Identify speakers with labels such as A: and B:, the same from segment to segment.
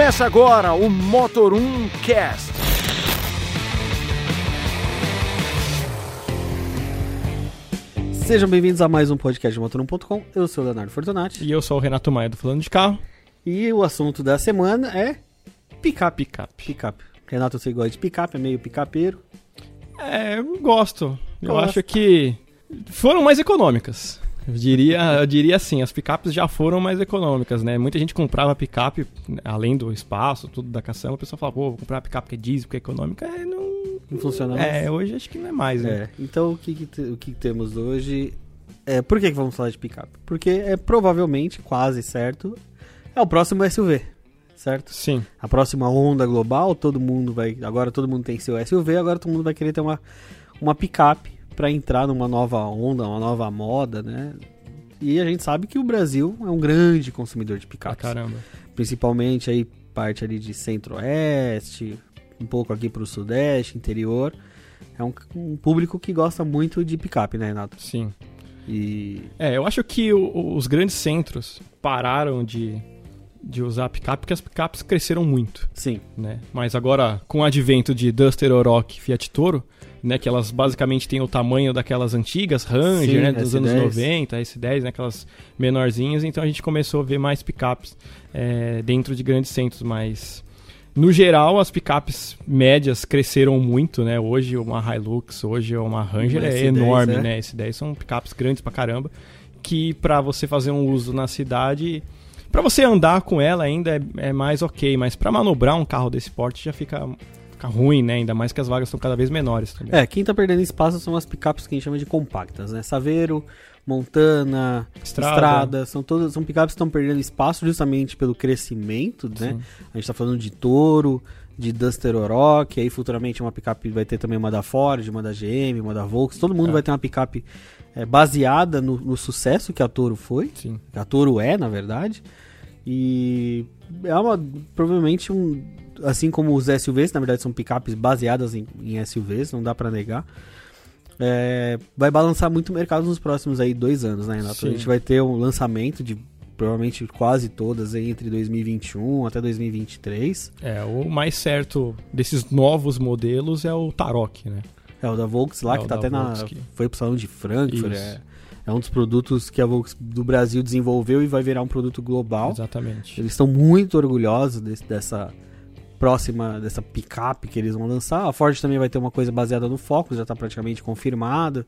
A: Começa agora o Motor 1 Cast.
B: Sejam bem-vindos a mais um podcast de Motor1.com. Eu sou o Leonardo Fortunati.
C: E eu sou o Renato Maia do Falando de Carro.
B: E o assunto da semana é picape.
C: Picape.
B: Picape. Renato, você gosta de picape, é meio picapeiro.
C: É, eu gosto. Eu acho que foram mais econômicas. Eu diria, eu diria assim, as picapes já foram mais econômicas, né? Muita gente comprava picape, além do espaço, tudo da caçamba, o pessoal falava, pô, vou comprar uma picape que é diesel, que é econômica. É, não...
B: Não funciona mais?
C: É, hoje acho que não é mais, né?
B: É, então o que, que te- o que temos hoje é. Por que, que vamos falar de picape? Porque é provavelmente, quase certo, é o próximo SUV, certo?
C: Sim,
B: A próxima onda global, todo mundo vai. Agora todo mundo tem seu SUV, agora todo mundo vai querer ter uma, uma picape para entrar numa nova onda, uma nova moda, né? E a gente sabe que o Brasil é um grande consumidor de picapes.
C: caramba.
B: Principalmente aí parte ali de centro-oeste, um pouco aqui pro sudeste, interior. É um, um público que gosta muito de picape, né, Renato?
C: Sim.
B: E
C: É, eu acho que o- os grandes centros pararam de, de usar picape porque as picapes cresceram muito.
B: sim,
C: né? Mas agora, com o advento de Duster, Oroch e Fiat Toro, né? Que elas basicamente têm o tamanho daquelas antigas Ranger,
B: Sim,
C: né? Dos anos
B: S10.
C: 90, S10, né? Aquelas menorzinhas. Então a gente começou a ver mais picapes é, dentro de grandes centros, mas... No geral, as picapes médias cresceram muito, né? Hoje uma Hilux, hoje uma Ranger
B: Uma
C: é
B: S10,
C: enorme,
B: é.
C: né? S10 são picapes grandes pra caramba, que pra você fazer um uso na cidade, Pra você andar com ela ainda é, é mais ok, mas pra manobrar um carro desse porte já fica, fica ruim, né? Ainda mais que as vagas estão cada vez menores também.
B: É, quem tá perdendo espaço são as picapes que a gente chama de compactas, né? Saveiro, Montana,
C: Estrada.
B: Estrada, são todas são picapes que estão perdendo espaço justamente pelo crescimento, né?
C: Sim.
B: A gente tá falando de Toro, de Duster Oroch, aí futuramente uma picape vai ter também uma da Ford, uma da GM, uma da Volks, todo mundo
C: É.
B: vai ter uma picape é, baseada no, no sucesso que a Toro foi,
C: Sim.
B: que a Toro é, na verdade. E é uma provavelmente um assim como os SUVs, na verdade são picapes baseadas em, em SUVs, não dá pra negar. É, vai balançar muito o mercado nos próximos aí dois anos, né, Renato? A
C: Sim.
B: gente vai ter um lançamento de provavelmente quase todas aí entre 2021 até 2023.
C: É, o mais certo desses novos modelos é o Tarok, né?
B: É o da Volks lá,
C: É
B: que tá até na.
C: Volks que-
B: Foi pro salão de Frankfurt. É, é um dos produtos que a Volks do Brasil desenvolveu e vai virar um produto global.
C: Exatamente.
B: Eles estão muito orgulhosos desse- dessa próxima, dessa picape que eles vão lançar. A Ford também vai ter uma coisa baseada no Focus, já está praticamente confirmado.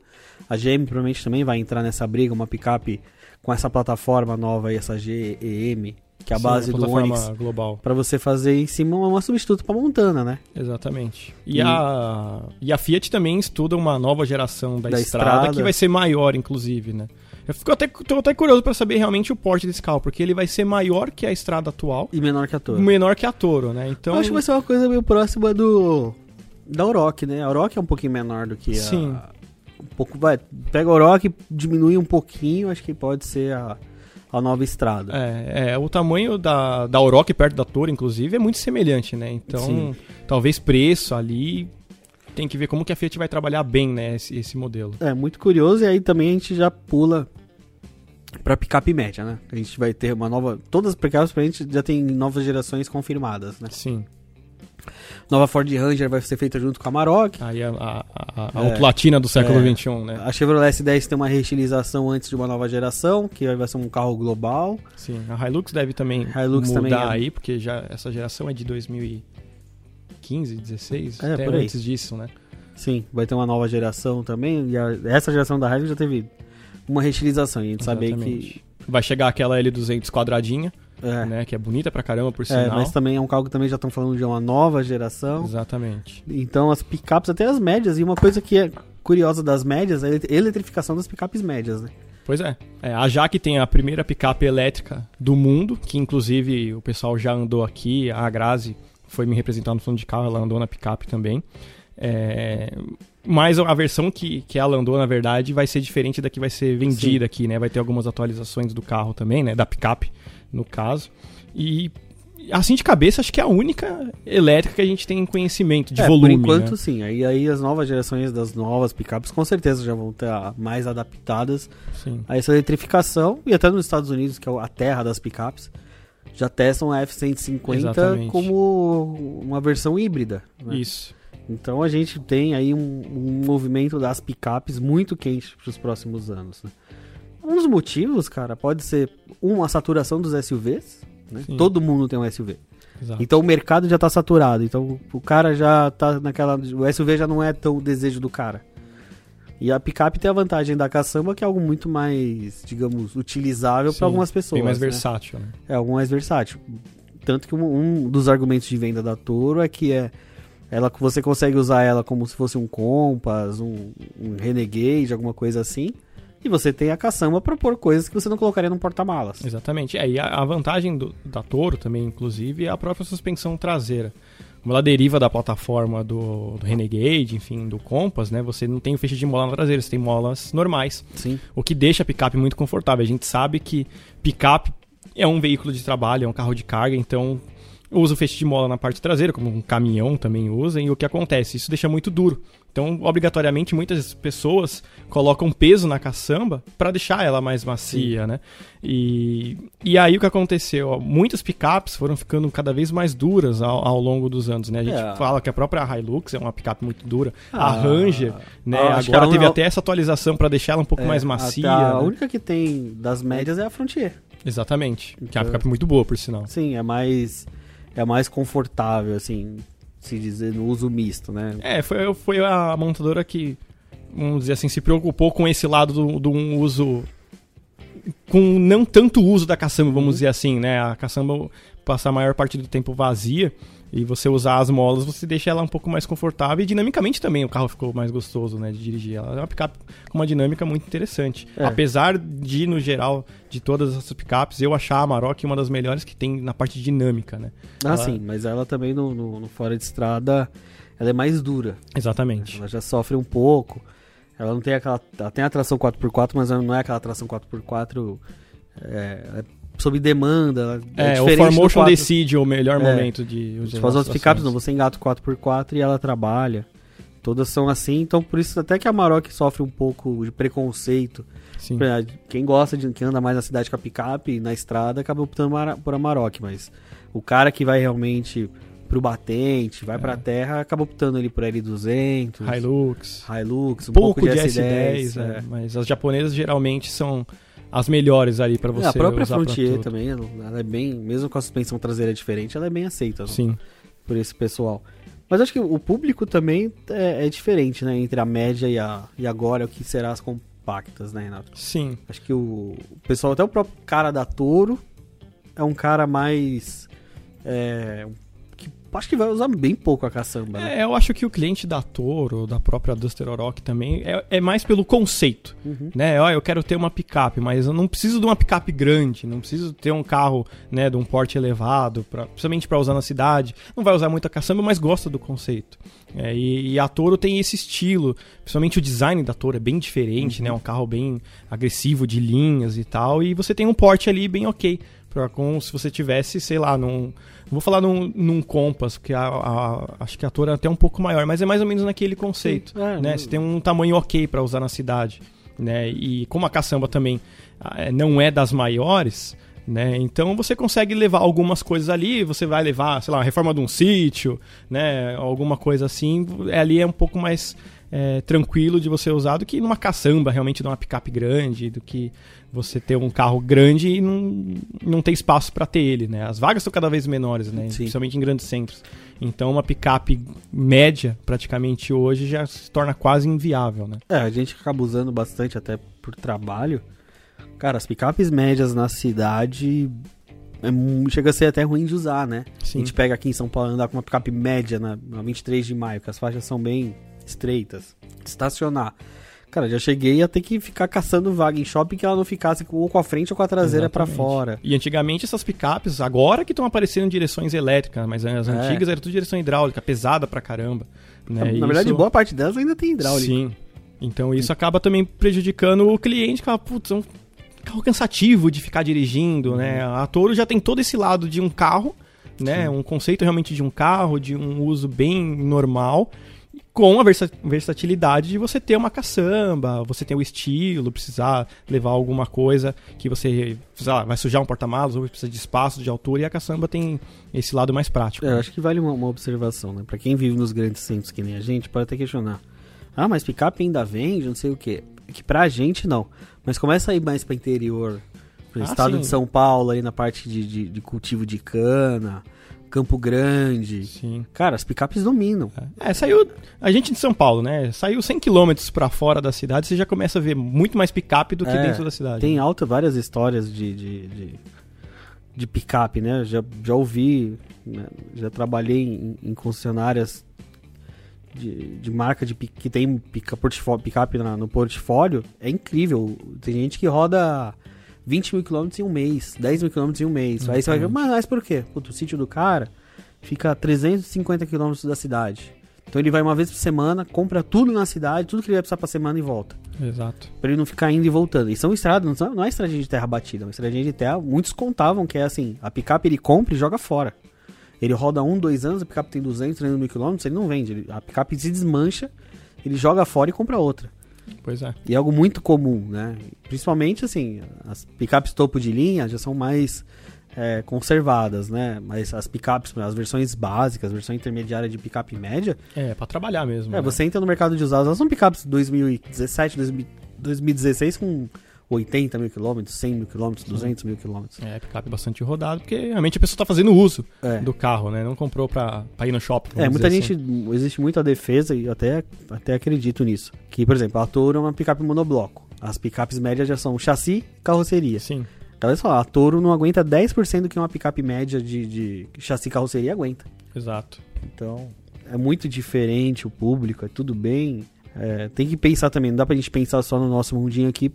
B: A GM provavelmente também vai entrar nessa briga, uma picape com essa plataforma nova aí, essa GEM, que é a
C: Sim,
B: base
C: uma
B: do Onix,
C: global.
B: para você fazer em cima uma substituta para Montana, né?
C: Exatamente. E,
B: E-
C: A, e a Fiat também estuda uma nova geração da,
B: Da
C: estrada,
B: Estrada.
C: que vai ser maior, inclusive, né? Eu fico até, tô até curioso pra saber realmente o porte desse carro, porque ele vai ser maior que a estrada atual,
B: E menor que a Toro.
C: menor que a Toro, né? Então,
B: Eu acho que vai ser uma coisa meio próxima do. Da Oroch, né? A Oroch é um pouquinho menor do que a.
C: Sim.
B: Um pouco. Vai, pega a Oroch, diminui um pouquinho, acho que pode ser a, a nova estrada.
C: É, é, o tamanho da, da Oroch perto da Toro, inclusive, é muito semelhante, né? Então,
B: Sim.
C: talvez preço ali tem que ver como que a Fiat vai trabalhar bem, né, esse, esse modelo.
B: É, muito curioso, e aí também a gente já pula pra picape média, né? A gente vai ter uma nova. Todas as picapes pra gente já tem novas gerações confirmadas, né?
C: Sim.
B: Nova Ford Ranger vai ser feita junto com a Maroc.
C: Aí a, a, a, a
B: É.
C: autolatina do século
B: É.
C: XXI, né?
B: A Chevrolet S10 tem uma reestilização antes de uma nova geração, que vai ser um carro global.
C: Sim. A Hilux deve também
B: Hilux
C: mudar
B: também é-
C: aí, porque já essa geração é de 2015, 16,
B: É,
C: até
B: por aí.
C: antes disso, né?
B: Sim, vai ter uma nova geração também. E a- essa geração da Hilux já teve uma reestilização. E a gente sabe que.
C: Vai chegar aquela L200 quadradinha,
B: É,
C: né? Que é bonita pra caramba, por
B: é,
C: sinal.
B: mas também é um carro que também já estão falando de uma nova geração.
C: Exatamente.
B: Então as picapes, até as médias, e uma coisa que é curiosa das médias é a eletrificação das picapes médias, né?
C: Pois é. é. A Jaque tem a primeira picape elétrica do mundo, que inclusive o pessoal já andou aqui. A Grazi foi me representar no fundo de carro, ela andou na picape também. É, Mas a versão que, que ela andou, na verdade, vai ser diferente da que vai ser vendida aqui, né? Vai ter algumas atualizações do carro também, né? Da picape, no caso. E assim de cabeça, acho que é a única elétrica que a gente tem conhecimento de
B: É,
C: volume.
B: Por enquanto,
C: né?
B: sim. Aí, aí as novas gerações das novas picapes com certeza já vão estar mais adaptadas
C: Sim.
B: a essa eletrificação. E até nos Estados Unidos, que é a terra das picapes, já testam a F-150
C: Exatamente.
B: como uma versão híbrida. né?
C: Isso.
B: Então a gente tem aí um, um movimento das picapes muito quente para os próximos anos. Né? Um dos motivos, cara, pode ser uma saturação dos SUVs. Né? Todo mundo tem um SUV.
C: Exato.
B: Então o mercado já está saturado. Então o cara já tá naquela. O SUV já não é tão o desejo do cara. E a picape tem a vantagem da caçamba, que é algo muito mais, digamos, utilizável para algumas pessoas.
C: Bem mais
B: né?
C: versátil, né?
B: É algo mais versátil. Tanto que um, um dos argumentos de venda da Toro é que é ela você consegue usar ela como se fosse um Compass, um, um Renegade, alguma coisa assim. E você tem a caçamba para pôr coisas que você não colocaria num porta-malas.
C: Exatamente. É, e a, a vantagem do, da Toro também, inclusive, é a própria suspensão traseira. Como ela deriva da plataforma do, do Renegade, enfim, do Compass, né? Você não tem o feixe de mola na traseira, você tem molas normais.
B: Sim.
C: O que deixa a picape muito confortável. A gente sabe que picape é um veículo de trabalho, é um carro de carga, então usa o feixe de mola na parte traseira, como um caminhão também usa, e o que acontece? Isso deixa muito duro. Então, obrigatoriamente, muitas pessoas colocam peso na caçamba para deixar ela mais macia, né? E, e aí o que aconteceu? Ó, Muitas picapes foram ficando cada vez mais duras ao, ao longo dos anos, né? A gente
B: É.
C: fala que a própria Hilux é uma picape muito dura,
B: Ah,
C: a Ranger, né?
B: ah,
C: Agora teve
B: Un-
C: até essa atualização para deixar ela um pouco
B: É,
C: mais macia.
B: A
C: né?
B: única que tem das médias é a Frontier.
C: Exatamente. Que é uma
B: Então-
C: picape muito boa, por sinal.
B: Sim, é mais é mais confortável assim, se dizer no uso misto, né?
C: É, foi, foi a montadora que, vamos dizer assim, se preocupou com esse lado do, do um uso. com não tanto uso da caçamba, vamos dizer assim, né? A caçamba passar a maior parte do tempo vazia e você usar as molas, você deixa ela um pouco mais confortável e dinamicamente também o carro ficou mais gostoso, né? De dirigir. Ela é uma picape com uma dinâmica muito interessante.
B: É.
C: Apesar de, no geral, de todas essas picapes, eu achar a Amarok uma das melhores que tem na parte dinâmica, né?
B: Ah,
C: Ela-
B: sim, mas ela também no, no- no fora de estrada, ela é mais dura.
C: Exatamente.
B: Ela já sofre um pouco. Ela não tem aquela. Ela tem a tração 4x4, mas ela não é aquela tração 4x4 é, é sob demanda. ela
C: É, o Formotion
B: 4.
C: decide o melhor
B: É.
C: momento de usar
B: faz
C: as
B: outras picapes, não, você engata o 4x4 e ela trabalha. Todas são assim, então por isso até que a Maroc sofre um pouco de preconceito.
C: Sim.
B: Quem gosta de quem anda mais na cidade com a picape, na estrada, acaba optando por Amarok, mas o cara que vai realmente pro batente, vai pra terra, acaba optando ali por L200,
C: Hilux.
B: Hilux, um
C: Pouco,
B: pouco
C: de
B: S10,
C: S10,
B: é.
C: é, mas as japonesas geralmente são as melhores ali pra você
B: É, a própria Frontier também, ela é bem, mesmo com a suspensão traseira diferente, ela é bem aceita
C: Sim.
B: por esse pessoal. Mas acho que o público também é, é diferente, né, entre a média e, a, e agora o que será as compactas, né, Renato?
C: Sim.
B: Acho que o, o pessoal, até o próprio cara da Toro, é um cara mais. É, que acho que vai usar bem pouco a caçamba, né?
C: É, eu acho que o cliente da Toro, da própria Duster Oroch também, é, é mais pelo conceito.
B: Uhum.
C: né? Ó, eu quero ter uma picape, mas eu não preciso de uma picape grande, não preciso ter um carro, né, de um porte elevado, pra, principalmente para usar na cidade. Não vai usar muito a caçamba, mas gosta do conceito. É, e, e a Toro tem esse estilo, principalmente o design da Toro é bem diferente, né? Um carro bem agressivo de linhas e tal, e você tem um porte ali bem ok. Como se você tivesse, sei lá, num. Não vou falar num, num Compass, porque a, a- acho que a Toro é até um pouco maior, mas é mais ou menos naquele conceito
B: Sim, é,
C: né? Você tem um tamanho ok para usar na cidade, né? E como a caçamba também ah, não é das maiores, né? Então você consegue levar algumas coisas ali, você vai levar, sei lá, a reforma de um sítio, né? Alguma coisa assim, ali é um pouco mais é, tranquilo de você usar do que numa caçamba, realmente numa picape grande, do que você ter um carro grande e não, não ter espaço para ter ele, né? As vagas estão cada vez menores, né?
B: Sim.
C: Principalmente em grandes centros. Então uma picape média, praticamente hoje, já se torna quase inviável, né?
B: É, a gente acaba usando bastante até por trabalho. Cara, as picapes médias na cidade é chega a ser até ruim de usar, né? A
C: Sim.
B: gente pega aqui em São Paulo andar com uma picape média na, na 23 de maio, que as faixas são bem estreitas. Estacionar. Cara, já cheguei a ter que ficar caçando vaga em shopping que ela não ficasse com- ou com a frente ou com a traseira pra
C: Exatamente.
B: fora.
C: E antigamente essas picapes, agora que estão aparecendo em direções elétricas, mas as
B: É.
C: antigas era tudo direção hidráulica, pesada pra caramba. Né?
B: na
C: E
B: verdade,
C: isso-
B: boa parte delas ainda tem hidráulica.
C: Sim. Então isso acaba também prejudicando o cliente, que fala, putz, é um carro cansativo de ficar dirigindo, né?
B: Uhum.
C: A Toro já tem todo esse lado de um carro, né? Um conceito realmente de um carro, de um uso bem normal, com a versa- versatilidade de você ter uma caçamba, você ter o estilo, precisar levar alguma coisa que você lá, vai sujar um porta-malas ou precisa de espaço, de altura, e a caçamba tem esse lado mais prático.
B: É, eu acho que vale uma, uma observação, né? Pra quem vive nos grandes centros que nem a gente, pode até questionar. Ah, mas picape ainda vende, não sei o quê. É Que pra gente não. Mas começa a ir mais pra interior. Pro
C: Ah,
B: estado
C: sim.
B: de São Paulo, ali na parte de, de, de cultivo de cana, Campo Grande.
C: Sim.
B: Cara, as picapes dominam.
C: É, saiu. A gente de São Paulo, né? Saiu 100 km pra fora da cidade, você já começa a ver muito mais picape do que
B: É,
C: dentro da cidade.
B: Tem alta várias histórias de, de, de, de picape, né? Já, já ouvi, né? já trabalhei em, em concessionárias de, de marca de, que tem pica, picape na- no portfólio. É incrível. Tem gente que roda 20 mil quilômetros em um mês, 10 mil quilômetros em um mês. Aí você vai ver, mas, mas por quê? O sítio do cara fica a 350 quilômetros da cidade. Então ele vai uma vez por semana, compra tudo na cidade, tudo que ele vai precisar pra semana e volta.
C: Exato.
B: Pra ele não ficar indo e voltando. E são estradas, não, são, não é estradinha de terra batida, é uma estradinha de terra. Muitos contavam que é assim: a picape ele compra e joga fora. Ele roda um, dois anos, a picape tem 200, 300 mil quilômetros, ele não vende. Ele- a picape se desmancha, ele joga fora e compra outra.
C: Pois é.
B: E é algo muito comum, né? Principalmente assim, as picapes topo de linha já são mais é, conservadas, né? Mas as picapes, as versões básicas, a versão intermediária de picape média,
C: É, pra trabalhar mesmo.
B: é,
C: né?
B: você entra no mercado de usados, elas são picapes 2017, 2000 2016 com 80 mil quilômetros, 100 mil quilômetros, 200 mil quilômetros.
C: É, picape bastante rodado, porque realmente a pessoa tá fazendo uso
B: É.
C: do carro, né? Não comprou pra ir no shopping.
B: É, muita gente,
C: assim.
B: existe muita defesa e eu até, até acredito nisso. Que, por exemplo, a Toro é uma picape monobloco. As picapes médias já são chassi e carroceria.
C: Sim.
B: Olha só, a Toro não aguenta 10% do que uma picape média de, de chassi e carroceria aguenta.
C: Exato.
B: Então, é muito diferente o público, é tudo bem. É, tem que pensar também, não dá pra gente pensar só no nosso mundinho aqui.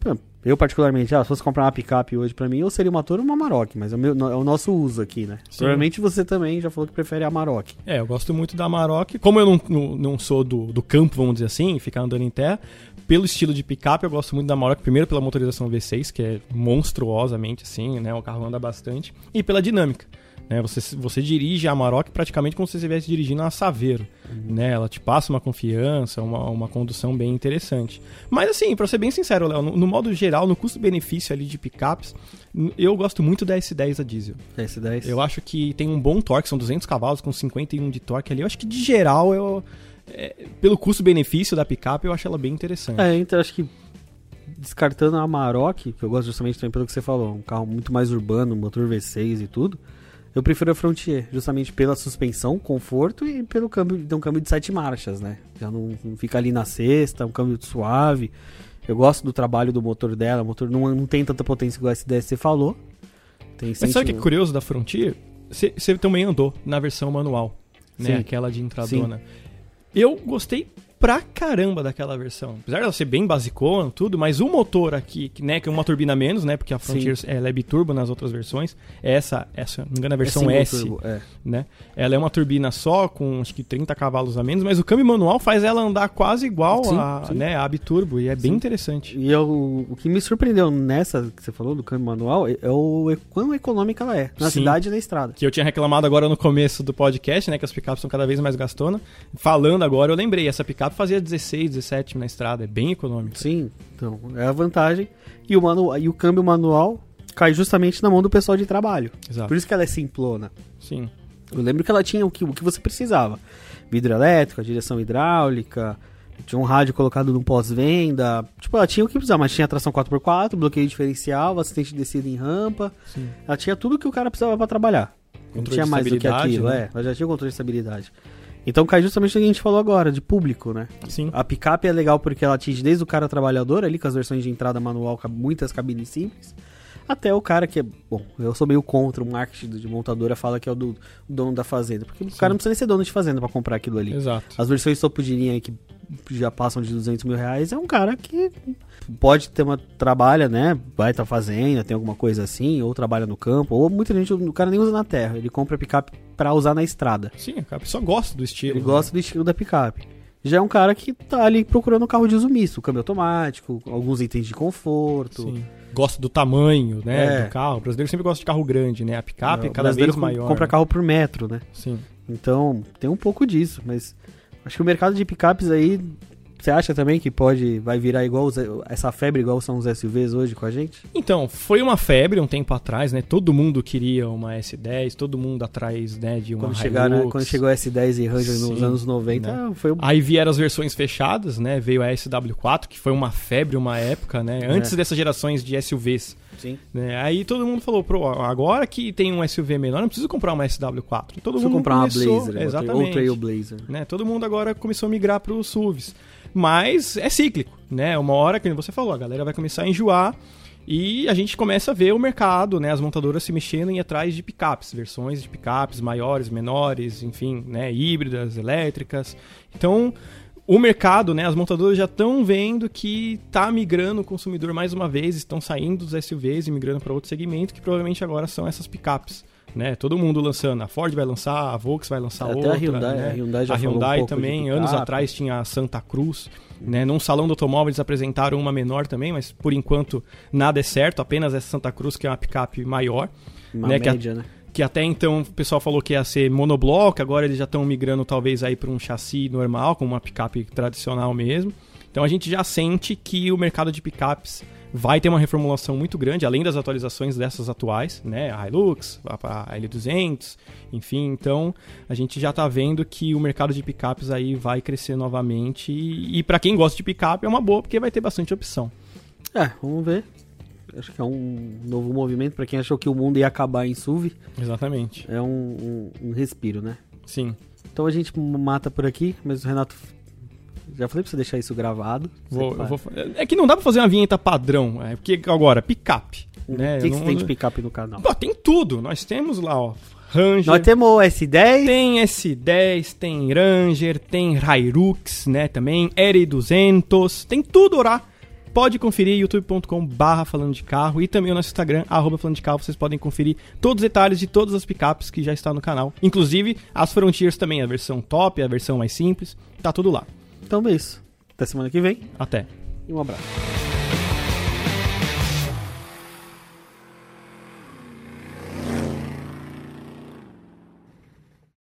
B: Eu, particularmente, ah, se fosse comprar uma picape hoje pra mim, eu seria uma Toro ou uma Amarok, mas é o, meu- é o nosso uso aqui, né?
C: Sim.
B: Provavelmente você também já falou que prefere a Amarok.
C: É, eu gosto muito da Amarok. Como eu não, não, não sou do, do campo, vamos dizer assim, ficar andando em terra, pelo estilo de picape, eu gosto muito da Amarok. Primeiro pela motorização V6, que é monstruosamente assim, né? O carro anda bastante. E pela dinâmica. Né, você, você dirige a Amarok praticamente como se você estivesse dirigindo uma Saveiro. Né, ela te passa uma confiança, uma, uma condução bem interessante. Mas assim, pra ser bem sincero, Léo, no, no modo geral, no custo-benefício ali de picapes, eu gosto muito da S10 a diesel.
B: S10.
C: Eu acho que tem um bom torque, são 200 cavalos com 51 de torque ali. Eu acho que de geral, eu, é, pelo custo-benefício da picape, eu acho ela bem interessante.
B: É, então acho que descartando a Amarok, que eu gosto justamente também pelo que você falou, um carro muito mais urbano, motor V6 e tudo, eu prefiro a Frontier, justamente pela suspensão, conforto e pelo câmbio, tem um câmbio de sete marchas, né? Já não, não fica ali na sexta, um câmbio suave. Eu gosto do trabalho do motor dela, o motor não, não tem tanta potência igual a S10 você falou. Tem
C: Mas sabe o que é curioso da Frontier? Você também andou na versão manual, né?
B: Sim.
C: Aquela de entradona. Eu gostei pra caramba daquela versão. Apesar dela ser bem basicona, tudo, mas o motor aqui, né, que é uma turbina menos, né? Porque a Frontier ela é biturbo nas outras versões. Essa, essa, não me engano, a
B: é
C: versão
B: single
C: S.
B: turbo, é.
C: né? Ela é uma turbina só, com acho que 30 cavalos a menos, mas o câmbio manual faz ela andar quase igual
B: Sim,
C: a,
B: sim.
C: né, a biturbo, e é bem
B: Sim.
C: interessante.
B: E eu, o que me surpreendeu nessa que você falou do câmbio manual é, é o quão econômica ela é, na
C: Sim.
B: cidade e na estrada.
C: Que eu tinha reclamado agora no começo do podcast, né? Que as picapes são cada vez mais gastonas. Falando agora, eu lembrei, essa picape fazia 16, 17 na estrada, é bem econômico.
B: Sim, então é a vantagem. E o, manu, e o câmbio manual cai justamente na mão do pessoal de trabalho.
C: Exato.
B: Por isso que ela é simplona.
C: Sim.
B: Eu lembro que ela tinha o que, o que você precisava: vidro elétrico, direção hidráulica, tinha um rádio colocado no pós-venda. Tipo, ela tinha o que precisava, mas tinha tração 4x4, bloqueio diferencial, assistente de descida em rampa.
C: Sim.
B: Ela tinha tudo que o cara precisava pra trabalhar. Não tinha mais do que aquilo,
C: né?
B: é. Ela já tinha o controle de estabilidade. Então cai justamente no que a gente falou agora, de público, né?
C: Sim.
B: A picape é legal porque ela atinge desde o cara trabalhador ali, com as versões de entrada manual, com muitas cabines simples, até o cara que é. Bom, eu sou meio contra o marketing de montadora, fala que é o do, o dono da fazenda. Porque o cara não precisa nem ser dono de fazenda pra comprar aquilo ali.
C: Exato.
B: As versões topo de linha aí que já passam de 200 mil reais é um cara que pode ter uma. trabalha, né? Vai estar fazenda, tem alguma coisa assim, ou trabalha no campo, ou muita gente, o cara nem usa na terra, ele compra picape pra usar na estrada.
C: Sim, a pessoa gosta do estilo.
B: Ele
C: né?
B: gosta do estilo da picape. Já é um cara que tá ali procurando um carro de uso misto, câmbio automático, alguns itens de conforto.
C: Sim. Gosta do tamanho, né,
B: É.
C: do carro. O brasileiro sempre gosta de carro grande, né? A picape é cada vez maior.
B: compra
C: né?
B: carro por metro, né?
C: Sim.
B: Então, tem um pouco disso, mas Acho que o mercado de picapes aí, você acha também que pode, vai virar igual os- essa febre igual são os SUVs hoje com a gente?
C: Então, foi uma febre um tempo atrás, né? Todo mundo queria uma S10, todo mundo atrás, né, de uma
B: Quando, chegar, né, quando chegou a S10 e Ranger nos
C: Sim,
B: anos 90,
C: né?
B: foi um
C: Aí vieram as versões fechadas, né? Veio a SW4, que foi uma febre uma época, né? Antes
B: É.
C: dessas gerações de SUVs.
B: Sim.
C: né? Aí todo mundo falou, Pro, agora que tem um SUV menor, não preciso comprar uma SW4. E todo
B: Preciso
C: mundo
B: comprar uma
C: começou,
B: Blazer,
C: exatamente.
B: ou Trailblazer.
C: né? Todo mundo agora começou a migrar para os SUVs. Mas é cíclico, né? Uma hora, que você falou, a galera vai começar a enjoar e a gente começa a ver o mercado, né? As montadoras se mexendo em ir atrás de picapes, versões de picapes maiores, menores, enfim, né? Híbridas, elétricas. Então, o mercado, né? As montadoras já estão vendo que tá migrando o consumidor mais uma vez, estão saindo dos SUVs e migrando para outro segmento, que provavelmente agora são essas picapes. Né, todo mundo lançando, a Ford vai lançar, a Volks vai lançar
B: Até
C: outra,
B: a Hyundai,
C: né?
B: a Hyundai já
C: a
B: um
C: Hyundai
B: de
C: também, anos atrás tinha a Santa Cruz, né? Num salão do automóvel eles apresentaram uma menor também, mas por enquanto nada é certo, apenas essa Santa Cruz que é uma picape maior,
B: Uma
C: né, que a-
B: média, né?
C: Que até então o pessoal falou que ia ser monobloco, agora eles já estão migrando talvez aí para um chassi normal, com uma picape tradicional mesmo. Então a gente já sente que o mercado de picapes vai ter uma reformulação muito grande, além das atualizações dessas atuais, né? A Hilux, a a L200, enfim. Então a gente já tá vendo que o mercado de picapes aí vai crescer novamente e, e para quem gosta de picape é uma boa porque vai ter bastante opção.
B: É, vamos ver. Acho que é um novo movimento pra quem achou que o mundo ia acabar em SUV.
C: Exatamente.
B: É um, um- um respiro, né?
C: Sim.
B: Então a gente mata por aqui, mas o Renato. Já falei pra você deixar isso gravado.
C: Vou- vou- é que não dá pra fazer uma vinheta padrão, é porque agora picape,
B: O
C: né?
B: que, que
C: não-
B: tem de picape no canal?
C: Pô, tem tudo. Nós temos lá, ó, Ranger,
B: Nós temos o S10.
C: tem S10, tem Ranger, tem Hilux, né, também, R200, tem tudo lá. Pode conferir youtube.com barra falando de carro e também o nosso Instagram, arroba falando de carro, vocês podem conferir todos os detalhes de todas as picapes que já estão no canal. Inclusive as Frontiers também, a versão top, a versão mais simples, tá tudo lá.
B: Então é isso. Até semana que vem
C: Até.
B: e um abraço.